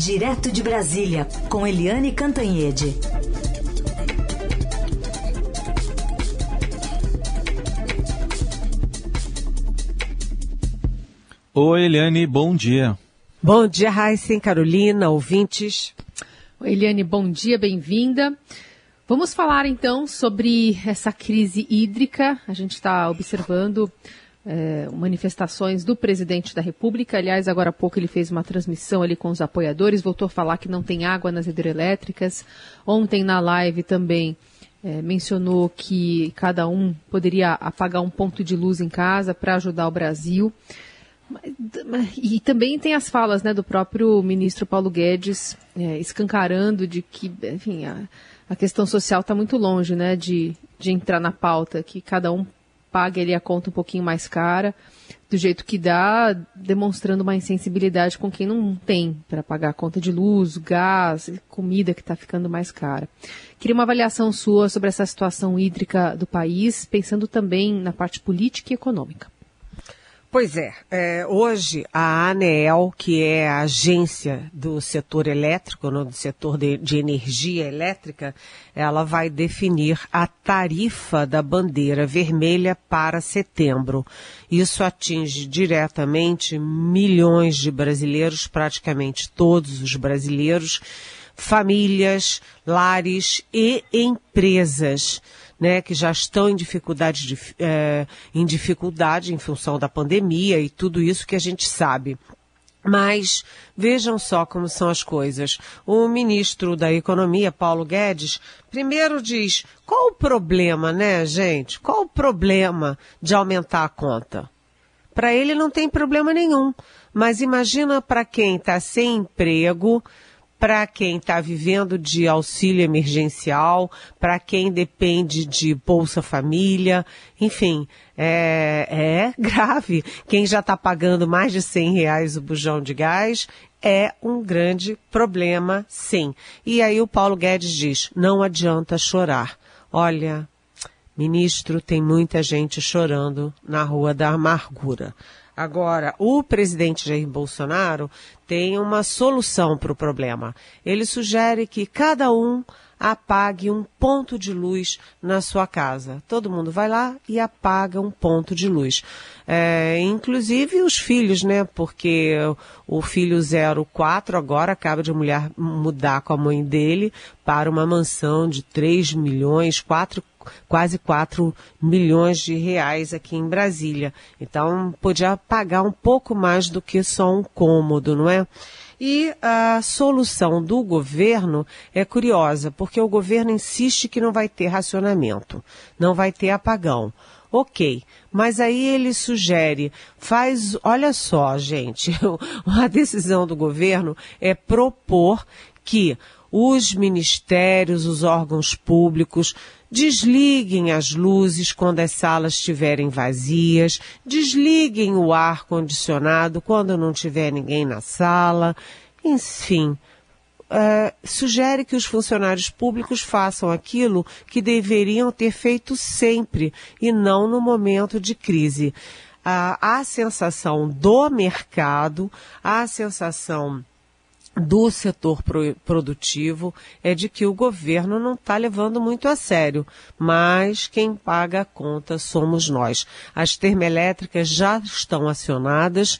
Direto de Brasília, com Eliane Cantanhede. Oi, Eliane, bom dia. Bom dia, Raíssen, Carolina, ouvintes. Oi, Eliane, bom dia, bem-vinda. Vamos falar então sobre essa crise hídrica. A gente está observando é, manifestações do presidente da República. Aliás, agora há pouco ele fez uma transmissão ali com os apoiadores, voltou a falar que não tem água nas hidrelétricas. Ontem na live também é, mencionou que cada um poderia apagar um ponto de luz em casa para ajudar o Brasil. E também tem as falas né, do próprio ministro Paulo Guedes é, escancarando de que, enfim, a, a questão social está muito longe, né, de, de entrar na pauta, que cada um pague ali a conta um pouquinho mais cara, do jeito que dá, demonstrando uma insensibilidade com quem não tem para pagar a conta de luz, gás, comida que está ficando mais cara. Queria uma avaliação sua sobre essa situação hídrica do país, pensando também na parte política e econômica. Pois é, é, hoje a ANEEL, que é a agência do setor elétrico, no, do setor de, de, energia elétrica, ela vai definir a tarifa da bandeira vermelha para setembro. Isso atinge diretamente milhões de brasileiros, praticamente todos os brasileiros, famílias, lares e empresas né, que já estão em dificuldade, de, é, em dificuldade em função da pandemia e tudo isso que a gente sabe. Mas vejam só como são as coisas. O ministro da Economia, Paulo Guedes, primeiro diz: qual o problema, né, gente? Qual o problema de aumentar a conta? Para ele não tem problema nenhum. Mas imagina para quem está sem emprego, para quem está vivendo de auxílio emergencial, para quem depende de Bolsa Família, enfim, é, é grave. Quem já está pagando mais de 100 reais o bujão de gás é um grande problema, sim. E aí o Paulo Guedes diz, não adianta chorar. Olha, ministro, tem muita gente chorando na Rua da Amargura. Agora, o presidente Jair Bolsonaro tem uma solução para o problema. Ele sugere que cada um apague um ponto de luz na sua casa. Todo mundo vai lá e apaga um ponto de luz. É, inclusive os filhos, né? Porque o filho 04 agora acaba de mulher mudar com a mãe dele para uma mansão de 3 milhões, 4 quase 4 milhões de reais aqui em Brasília. Então, podia pagar um pouco mais do que só um cômodo, não é? E a solução do governo é curiosa, porque o governo insiste que não vai ter racionamento, não vai ter apagão. Ok, mas aí ele sugere, faz, olha só, gente, a decisão do governo é propor que os ministérios, os órgãos públicos desliguem as luzes quando as salas estiverem vazias, desliguem o ar condicionado quando não tiver ninguém na sala, enfim. Uh, sugere que os funcionários públicos façam aquilo que deveriam ter feito sempre e não no momento de crise. Uh, a sensação do mercado, a sensação do setor produtivo é de que o governo não está levando muito a sério, mas quem paga a conta somos nós. As termoelétricas já estão acionadas,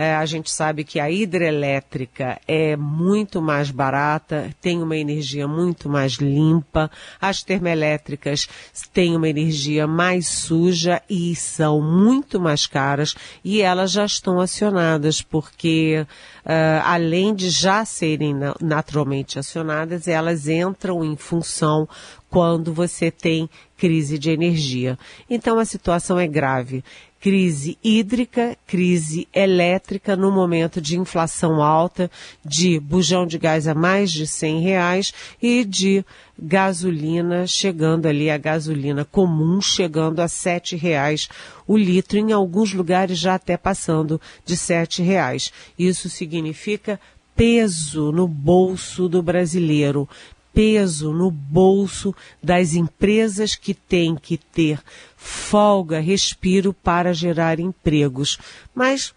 é, a gente sabe que a hidrelétrica é muito mais barata, tem uma energia muito mais limpa, as termoelétricas têm uma energia mais suja e são muito mais caras e elas já estão acionadas porque uh, além de já serem naturalmente acionadas, elas entram em função quando você tem crise de energia. Então a situação é grave crise hídrica, crise elétrica no momento de inflação alta, de bujão de gás a mais de 100 reais e de gasolina chegando ali, a gasolina comum chegando a sete reais o litro, em alguns lugares já até passando de sete reais. Isso significa peso no bolso do brasileiro, peso no bolso das empresas que têm que ter folga, respiro para gerar empregos. Mas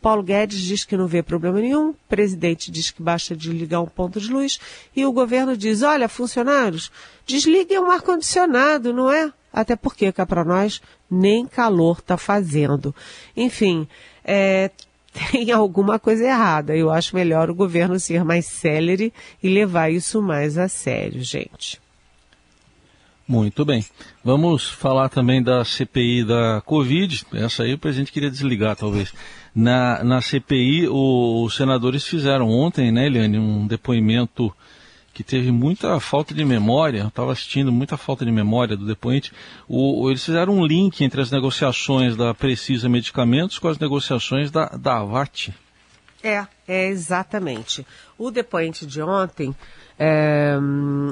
Paulo Guedes diz que não vê problema nenhum, o presidente diz que basta desligar um ponto de luz e o governo diz, olha, funcionários, desliguem o ar-condicionado, não é? Até porque cá para nós nem calor está fazendo. Enfim, é, tem alguma coisa errada. Eu acho melhor o governo ser mais célere e levar isso mais a sério, gente. Muito bem. Vamos falar também da CPI da Covid. Essa aí o presidente queria desligar, talvez. Na, na CPI, o, os senadores fizeram ontem, né, Eliane, um depoimento que teve muita falta de memória, estava assistindo muita falta de memória do depoente. O, eles fizeram um link entre as negociações da Precisa Medicamentos com as negociações da, da VAT. É, é exatamente. O depoente de ontem, é,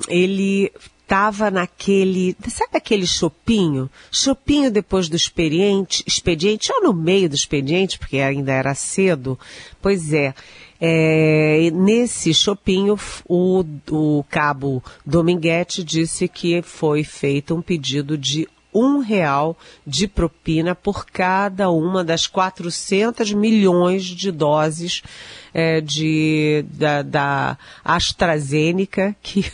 ele estava naquele, sabe aquele chopinho? Chopinho depois do expediente, expediente ou no meio do expediente, porque ainda era cedo. Pois é, é, nesse chopinho, o, o cabo Dominguete disse que foi feito um pedido de um real de propina por cada uma das 400 milhões de doses é, de, da, da, AstraZeneca que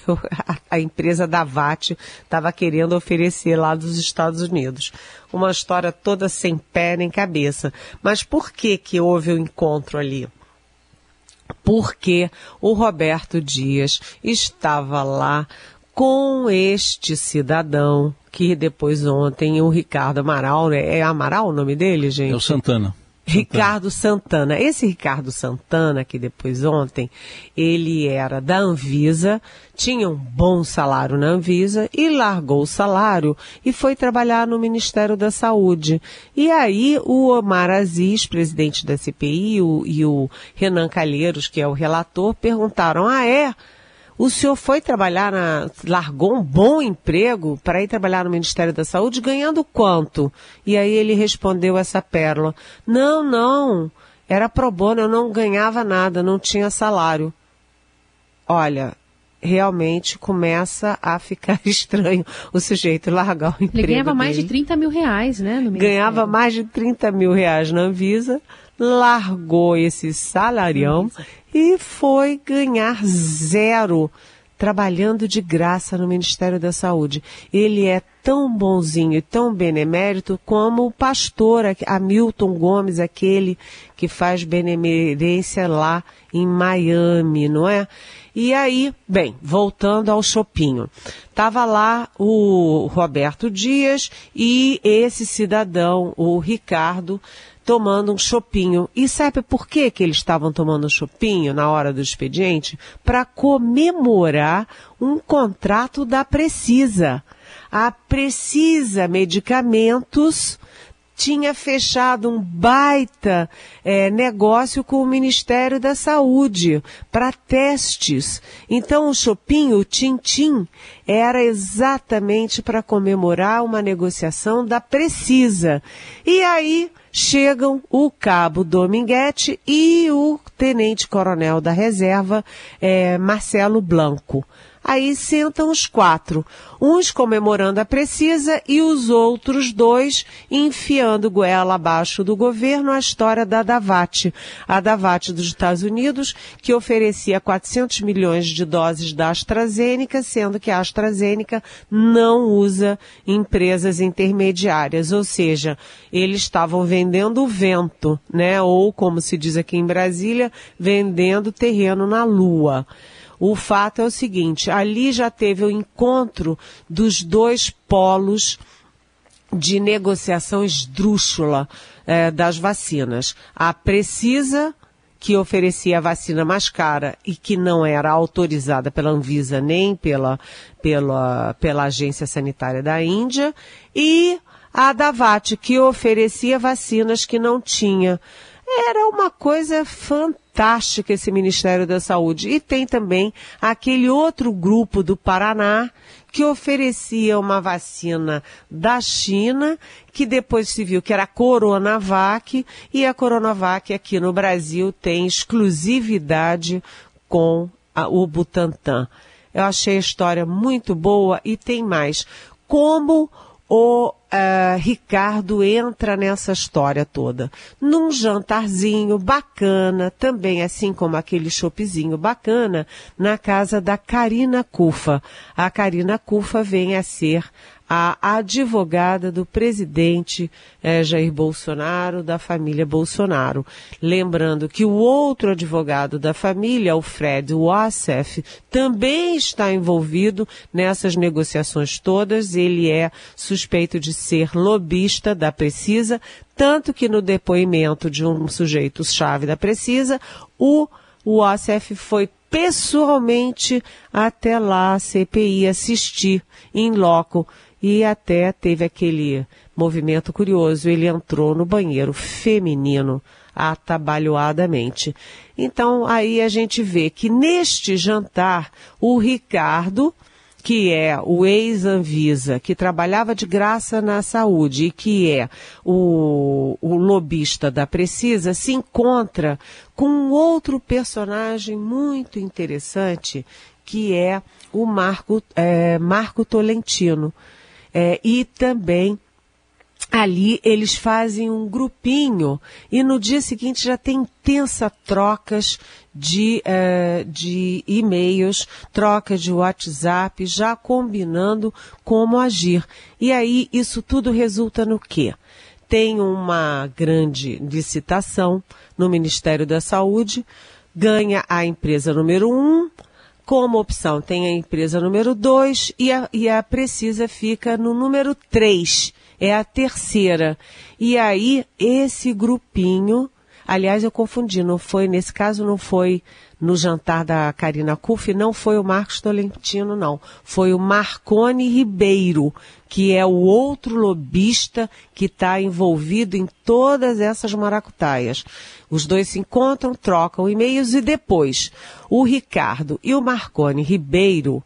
a empresa da VAT estava querendo oferecer lá dos Estados Unidos. Uma história toda sem pé nem cabeça. Mas por que que houve o um encontro ali? porque o Roberto Dias estava lá com este cidadão que depois ontem o Ricardo Amaral, né? é Amaral o nome dele, gente? É o Santana. Ricardo Santana. Esse Ricardo Santana, que depois ontem, ele era da Anvisa, tinha um bom salário na Anvisa e largou o salário e foi trabalhar no Ministério da Saúde. E aí o Omar Aziz, presidente da CPI, o, e o Renan Calheiros, que é o relator, perguntaram, ah é? O senhor foi trabalhar na. largou um bom emprego para ir trabalhar no Ministério da Saúde ganhando quanto? E aí ele respondeu essa pérola: Não, não. Era pro bono, eu não ganhava nada, não tinha salário. Olha, realmente começa a ficar estranho o sujeito largar o emprego. Ele ganhava dele. mais de 30 mil reais, né? ganhava mais de 30 mil reais na Anvisa, largou esse salarião e foi ganhar zero trabalhando de graça no Ministério da Saúde. Ele é tão bonzinho e tão benemérito como o pastor Hamilton Gomes, aquele que faz benemerência lá em Miami, não é? E aí, bem, voltando ao Chopinho. Tava lá o Roberto Dias e esse cidadão, o Ricardo, tomando um chopinho. E sabe por que, que eles estavam tomando um chopinho na hora do expediente? Para comemorar um contrato da Precisa. A Precisa Medicamentos tinha fechado um baita é, negócio com o Ministério da Saúde para testes. Então o Chopin, o Tintim, era exatamente para comemorar uma negociação da Precisa. E aí chegam o cabo Dominguete e o tenente-coronel da reserva, é, Marcelo Blanco. Aí sentam os quatro, uns comemorando a Precisa e os outros dois enfiando goela abaixo do governo a história da Davat, a Davat dos Estados Unidos, que oferecia 400 milhões de doses da AstraZeneca, sendo que a AstraZeneca não usa empresas intermediárias, ou seja, eles estavam vendendo vento, né? Ou como se diz aqui em Brasília, vendendo terreno na lua. O fato é o seguinte, ali já teve o encontro dos dois polos de negociação esdrúxula é, das vacinas. A Precisa, que oferecia a vacina mais cara e que não era autorizada pela Anvisa nem pela, pela, pela Agência Sanitária da Índia, e a Davat, que oferecia vacinas que não tinha. Era uma coisa fantástica esse Ministério da Saúde. E tem também aquele outro grupo do Paraná que oferecia uma vacina da China, que depois se viu que era a Coronavac, e a Coronavac aqui no Brasil tem exclusividade com a, o Butantan. Eu achei a história muito boa e tem mais. Como o uh, Ricardo entra nessa história toda. Num jantarzinho bacana, também assim como aquele chopezinho bacana, na casa da Karina Cufa. A Karina Cufa vem a ser a advogada do presidente eh, Jair Bolsonaro, da família Bolsonaro. Lembrando que o outro advogado da família, o Fred Wassef, também está envolvido nessas negociações todas. Ele é suspeito de ser lobista da Precisa, tanto que no depoimento de um sujeito-chave da Precisa, o ACF foi pessoalmente até lá a CPI assistir em loco e até teve aquele movimento curioso. Ele entrou no banheiro feminino atabalhoadamente. Então aí a gente vê que neste jantar o Ricardo, que é o ex-Anvisa, que trabalhava de graça na saúde e que é o, o lobista da Precisa, se encontra com um outro personagem muito interessante, que é o Marco, é, Marco Tolentino. É, e também ali eles fazem um grupinho e no dia seguinte já tem intensa trocas de, uh, de e-mails, troca de WhatsApp, já combinando como agir. E aí isso tudo resulta no quê? Tem uma grande licitação no Ministério da Saúde, ganha a empresa número um, como opção tem a empresa número 2 e a, e a Precisa fica no número 3, é a terceira. E aí, esse grupinho, aliás, eu confundi, não foi, nesse caso não foi no jantar da Karina Kuff, não foi o Marcos Tolentino, não. Foi o Marcone Ribeiro, que é o outro lobista que está envolvido em todas essas maracutaias. Os dois se encontram, trocam e-mails e depois o Ricardo e o Marcone Ribeiro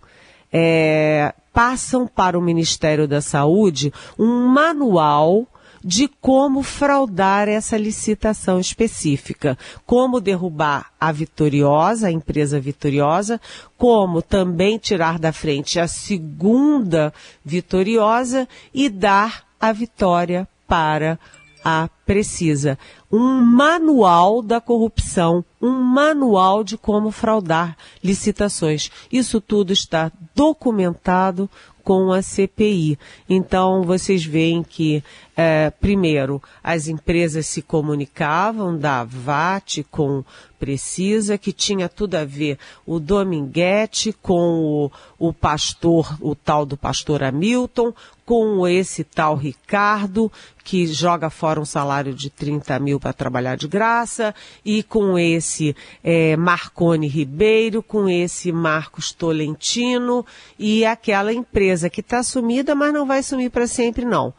é, passam para o Ministério da Saúde um manual de como fraudar essa licitação específica, como derrubar a vitoriosa, a empresa vitoriosa, como também tirar da frente a segunda vitoriosa e dar a vitória para a Precisa. Um manual da corrupção, um manual de como fraudar licitações. Isso tudo está documentado com a CPI. Então, vocês veem que, é, primeiro, as empresas se comunicavam da VAT com Precisa, que tinha tudo a ver o Dominguete com o, o pastor, o tal do pastor Hamilton, com esse tal Ricardo, que joga fora um salário de 30 mil para trabalhar de graça, e com esse é, Marcone Ribeiro, com esse Marcos Tolentino, e aquela empresa que está sumida, mas não vai sumir para sempre, não.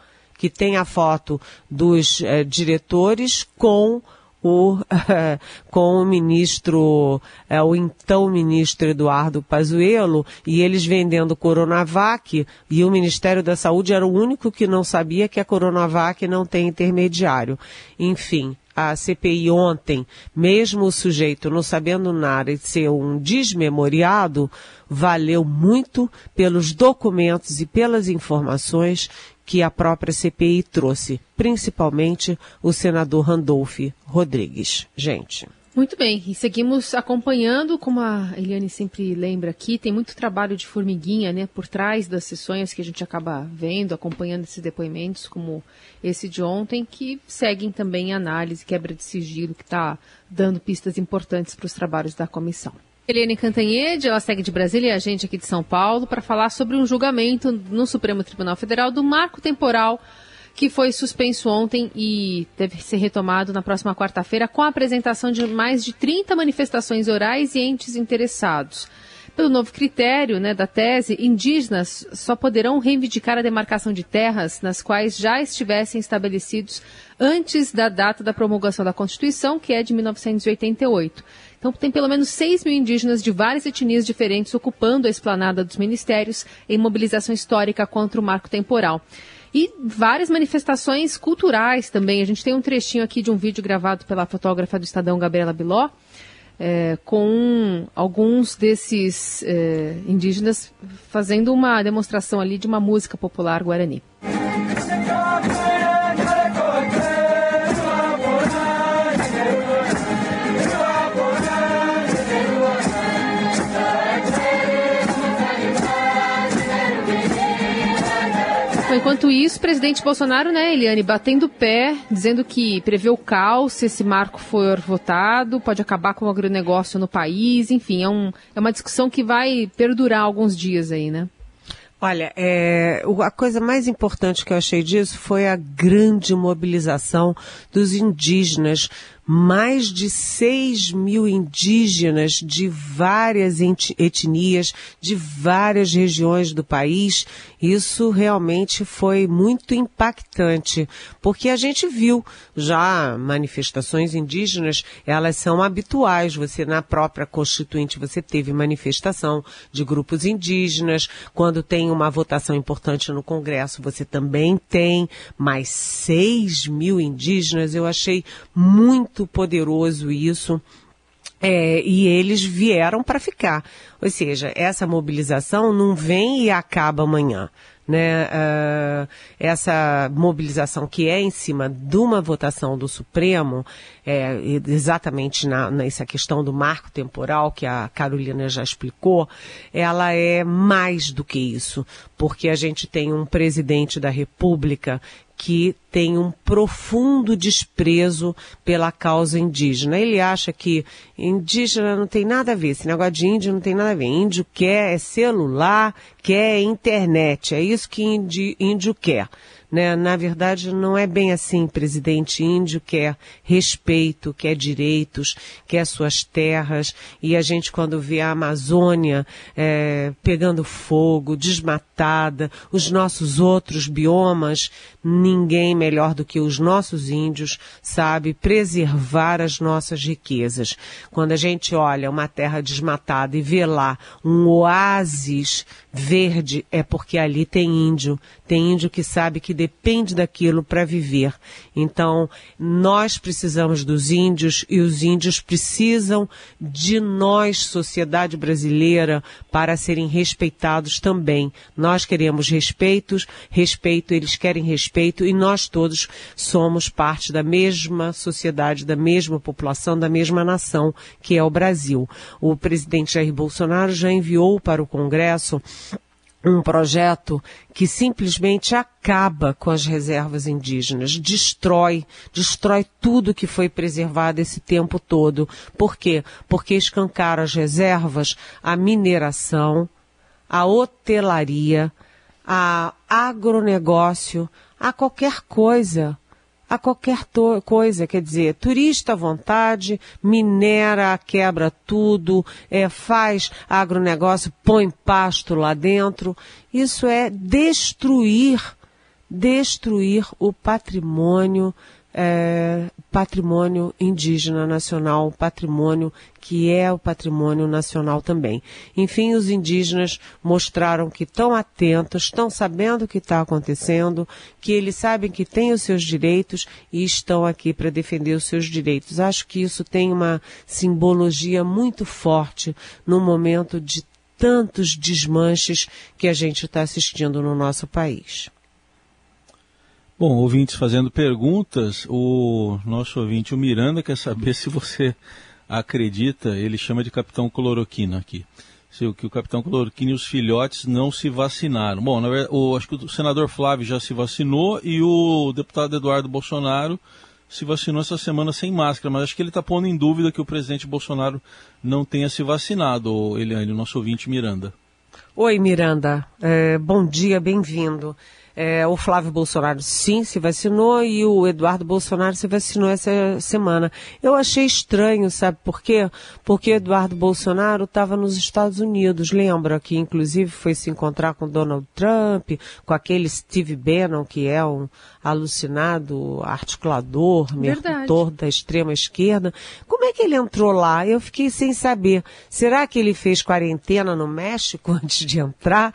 Que tem a foto dos é, diretores com o, com o ministro, é, o então ministro Eduardo Pazuello, e eles vendendo Coronavac, e o Ministério da Saúde era o único que não sabia que a Coronavac não tem intermediário. Enfim, a CPI ontem, mesmo o sujeito não sabendo nada e ser um desmemoriado, valeu muito pelos documentos e pelas informações que a própria CPI trouxe, principalmente o senador Randolph Rodrigues. Gente. Muito bem, e seguimos acompanhando, como a Eliane sempre lembra aqui, tem muito trabalho de formiguinha, né, por trás das sessões que a gente acaba vendo, acompanhando esses depoimentos, como esse de ontem, que seguem também análise, quebra de sigilo, que está dando pistas importantes para os trabalhos da comissão. Eliane Cantanhede, ela segue de Brasília e a gente aqui de São Paulo para falar sobre um julgamento no Supremo Tribunal Federal do marco temporal que foi suspenso ontem e deve ser retomado na próxima quarta-feira com a apresentação de mais de 30 manifestações orais e entes interessados. Pelo novo critério né, da tese, indígenas só poderão reivindicar a demarcação de terras nas quais já estivessem estabelecidos antes da data da promulgação da Constituição, que é de 1988. Então, tem pelo menos 6 mil indígenas de várias etnias diferentes ocupando a esplanada dos ministérios em mobilização histórica contra o marco temporal. E várias manifestações culturais também. A gente tem um trechinho aqui de um vídeo gravado pela fotógrafa do Estadão, Gabriela Biló, é, com alguns desses é, indígenas fazendo uma demonstração ali de uma música popular guarani. Enquanto isso, o presidente Bolsonaro, né, Eliane, batendo o pé, dizendo que prevê o caos se esse marco for votado, pode acabar com o agronegócio no país, enfim, é, um, é uma discussão que vai perdurar alguns dias aí, né? Olha, é, a coisa mais importante que eu achei disso foi a grande mobilização dos indígenas mais de 6 mil indígenas de várias etnias, de várias regiões do país. Isso realmente foi muito impactante, porque a gente viu já manifestações indígenas, elas são habituais. Você, na própria Constituinte, você teve manifestação de grupos indígenas. Quando tem uma votação importante no Congresso, você também tem. Mais 6 mil indígenas, eu achei muito poderoso isso. É, e eles vieram para ficar. Ou seja, essa mobilização não vem e acaba amanhã né, uh, essa mobilização que é em cima de uma votação do Supremo, é, exatamente na, nessa questão do marco temporal que a Carolina já explicou, ela é mais do que isso, porque a gente tem um presidente da República que tem um profundo desprezo pela causa indígena. Ele acha que indígena não tem nada a ver, esse negócio de índio não tem nada a ver. Índio quer é celular, quer internet, é isso que índio quer. Né? Na verdade, não é bem assim. Presidente índio quer respeito, quer direitos, quer suas terras. E a gente, quando vê a Amazônia é, pegando fogo, desmatada, os nossos outros biomas, ninguém melhor do que os nossos índios sabe preservar as nossas riquezas. Quando a gente olha uma terra desmatada e vê lá um oásis verde, é porque ali tem índio. Tem índio que sabe que depende daquilo para viver. Então, nós precisamos dos índios e os índios precisam de nós, sociedade brasileira, para serem respeitados também. Nós queremos respeitos, respeito, eles querem respeito e nós todos somos parte da mesma sociedade, da mesma população, da mesma nação, que é o Brasil. O presidente Jair Bolsonaro já enviou para o Congresso um projeto que simplesmente acaba com as reservas indígenas, destrói, destrói tudo que foi preservado esse tempo todo. Por quê? Porque escancara as reservas, a mineração, a hotelaria, a agronegócio, a qualquer coisa a qualquer coisa, quer dizer, turista à vontade, minera, quebra tudo, é, faz agronegócio, põe pasto lá dentro. Isso é destruir, destruir o patrimônio é, patrimônio indígena nacional, patrimônio que é o patrimônio nacional também. Enfim, os indígenas mostraram que estão atentos, estão sabendo o que está acontecendo, que eles sabem que têm os seus direitos e estão aqui para defender os seus direitos. Acho que isso tem uma simbologia muito forte no momento de tantos desmanches que a gente está assistindo no nosso país. Bom, ouvintes fazendo perguntas, o nosso ouvinte, o Miranda, quer saber se você acredita, ele chama de Capitão Cloroquina aqui, se o, que o Capitão Cloroquina e os filhotes não se vacinaram. Bom, na verdade, o, acho que o senador Flávio já se vacinou e o deputado Eduardo Bolsonaro se vacinou essa semana sem máscara, mas acho que ele está pondo em dúvida que o presidente Bolsonaro não tenha se vacinado, Eliane, o nosso ouvinte Miranda. Oi, Miranda. É, bom dia, bem-vindo. É, o Flávio Bolsonaro sim se vacinou e o Eduardo Bolsonaro se vacinou essa semana. Eu achei estranho, sabe por quê? Porque Eduardo Bolsonaro estava nos Estados Unidos, lembra? Que inclusive foi se encontrar com Donald Trump, com aquele Steve Bannon, que é um alucinado articulador, mentor da extrema esquerda. Como é que ele entrou lá? Eu fiquei sem saber. Será que ele fez quarentena no México antes de entrar?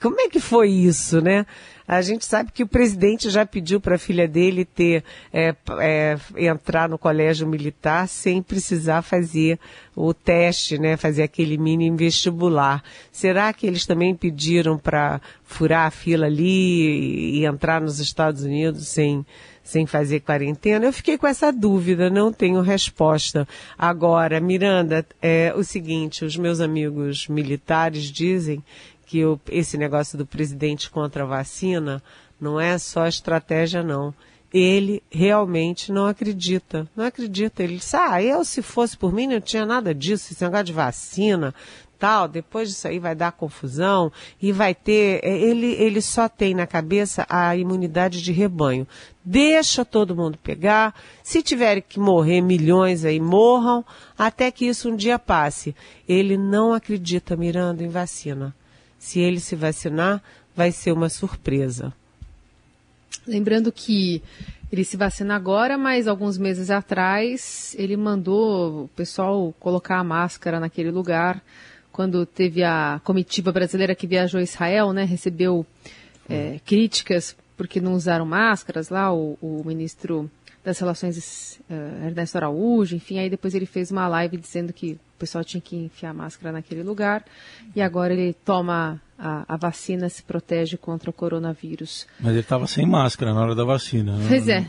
Como é que foi isso, né? A gente sabe que o presidente já pediu para a filha dele ter é, é, entrar no colégio militar sem precisar fazer o teste, né? Fazer aquele mini vestibular. Será que eles também pediram para furar a fila ali e entrar nos Estados Unidos sem sem fazer quarentena? Eu fiquei com essa dúvida, não tenho resposta. Agora, Miranda, é o seguinte, os meus amigos militares dizem que o, esse negócio do presidente contra a vacina Não é só estratégia, não. Ele realmente não acredita. Não acredita. Ele disse, ah, eu se fosse por mim não tinha nada disso, esse negócio de vacina, tal, depois disso aí vai dar confusão e vai ter. É, ele, ele só tem na cabeça a imunidade de rebanho. Deixa todo mundo pegar. Se tiverem que morrer milhões aí, morram, até que isso um dia passe. Ele não acredita, Miranda, em vacina. Se ele se vacinar, vai ser uma surpresa. Lembrando que ele se vacina agora, mas alguns meses atrás ele mandou o pessoal colocar a máscara naquele lugar quando teve a comitiva brasileira que viajou a Israel, né, recebeu é, críticas porque não usaram máscaras lá, o, o ministro das Relações uh, Ernesto Araújo, enfim, aí depois ele fez uma live dizendo que o pessoal tinha que enfiar máscara naquele lugar e agora ele toma a, a vacina, se protege contra o coronavírus. Mas ele estava sem máscara na hora da vacina. Né? Pois é.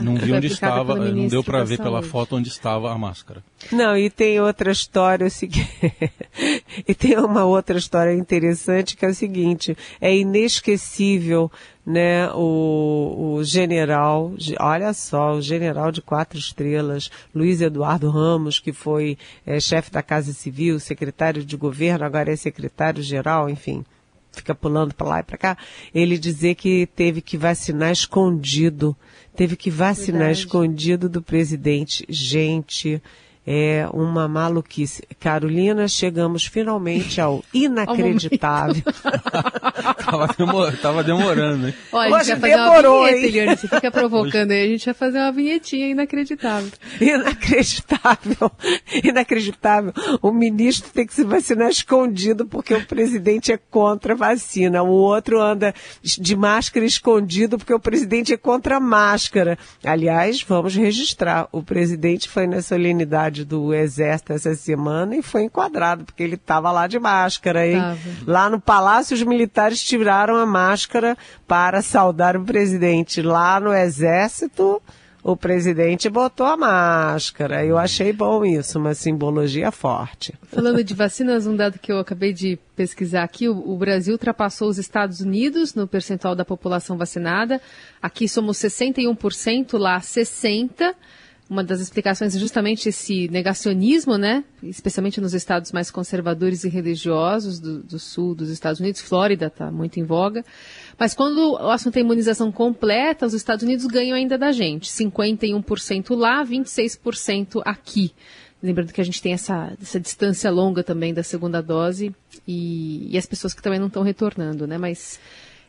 Não vi onde estava, não deu para ver pela foto onde estava a máscara. Não, e tem outra história, e tem uma outra história interessante que é o seguinte, é inesquecível, né, o, o general, olha só, o general de quatro estrelas, Luiz Eduardo Ramos, que foi é, chefe da Casa Civil, secretário de governo, agora é secretário-geral, enfim, fica pulando para lá e para cá, ele dizer que teve que vacinar escondido, teve que vacinar Verdade. escondido do presidente. Gente, é uma maluquice. Carolina, chegamos finalmente ao inacreditável. tava, demor tava, demorando, hein? Olha, a gente vai fazer demorou, uma vinheta, Eliane, você fica provocando aí, a gente vai fazer uma vinhetinha inacreditável. Inacreditável. Inacreditável. O ministro tem que se vacinar escondido porque o presidente é contra a vacina. O outro anda de máscara escondido porque o presidente é contra a máscara. Aliás, vamos registrar, o presidente foi na solenidade do Exército essa semana e foi enquadrado, porque ele estava lá de máscara. Hein? Lá no Palácio, os militares tiraram a máscara para saudar o presidente. Lá no Exército, o presidente botou a máscara. Eu achei bom isso, uma simbologia forte. Falando de vacinas, um dado que eu acabei de pesquisar aqui, o, o, Brasil ultrapassou os Estados Unidos no percentual da população vacinada. Aqui somos 61%, lá 60% uma das explicações é justamente esse negacionismo, né? Especialmente nos estados mais conservadores e religiosos do, do sul dos Estados Unidos. Flórida está muito em voga. Mas quando o assunto é imunização completa, os Estados Unidos ganham ainda da gente. 51% lá, 26% aqui. Lembrando que a gente tem essa, essa distância longa também da segunda dose e, e as pessoas que também não estão retornando, né? Mas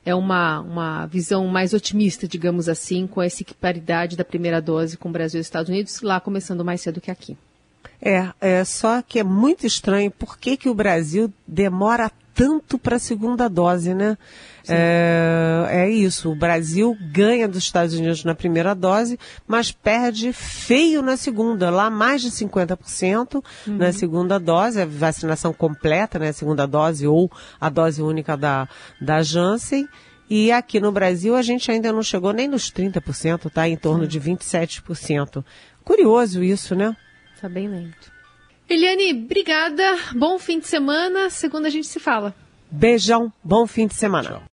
é uma, uma visão mais otimista, digamos assim, com essa equiparidade da primeira dose com o Brasil e os Estados Unidos, lá começando mais cedo que aqui. É, é só que é muito estranho por que, que o Brasil demora tanto para a segunda dose, né? É, é, isso, o Brasil ganha dos Estados Unidos na primeira dose, mas perde feio na segunda, lá mais de 50% uhum. na segunda dose, a vacinação completa, né? A segunda dose ou a dose única da, da Janssen. E aqui no Brasil a gente ainda não chegou nem nos 30%, tá? Em torno Sim. de 27%. Curioso isso, né? Tá bem lento. Eliane, obrigada. Bom fim de semana. Segunda a gente se fala. Beijão. Bom fim de semana. Tchau.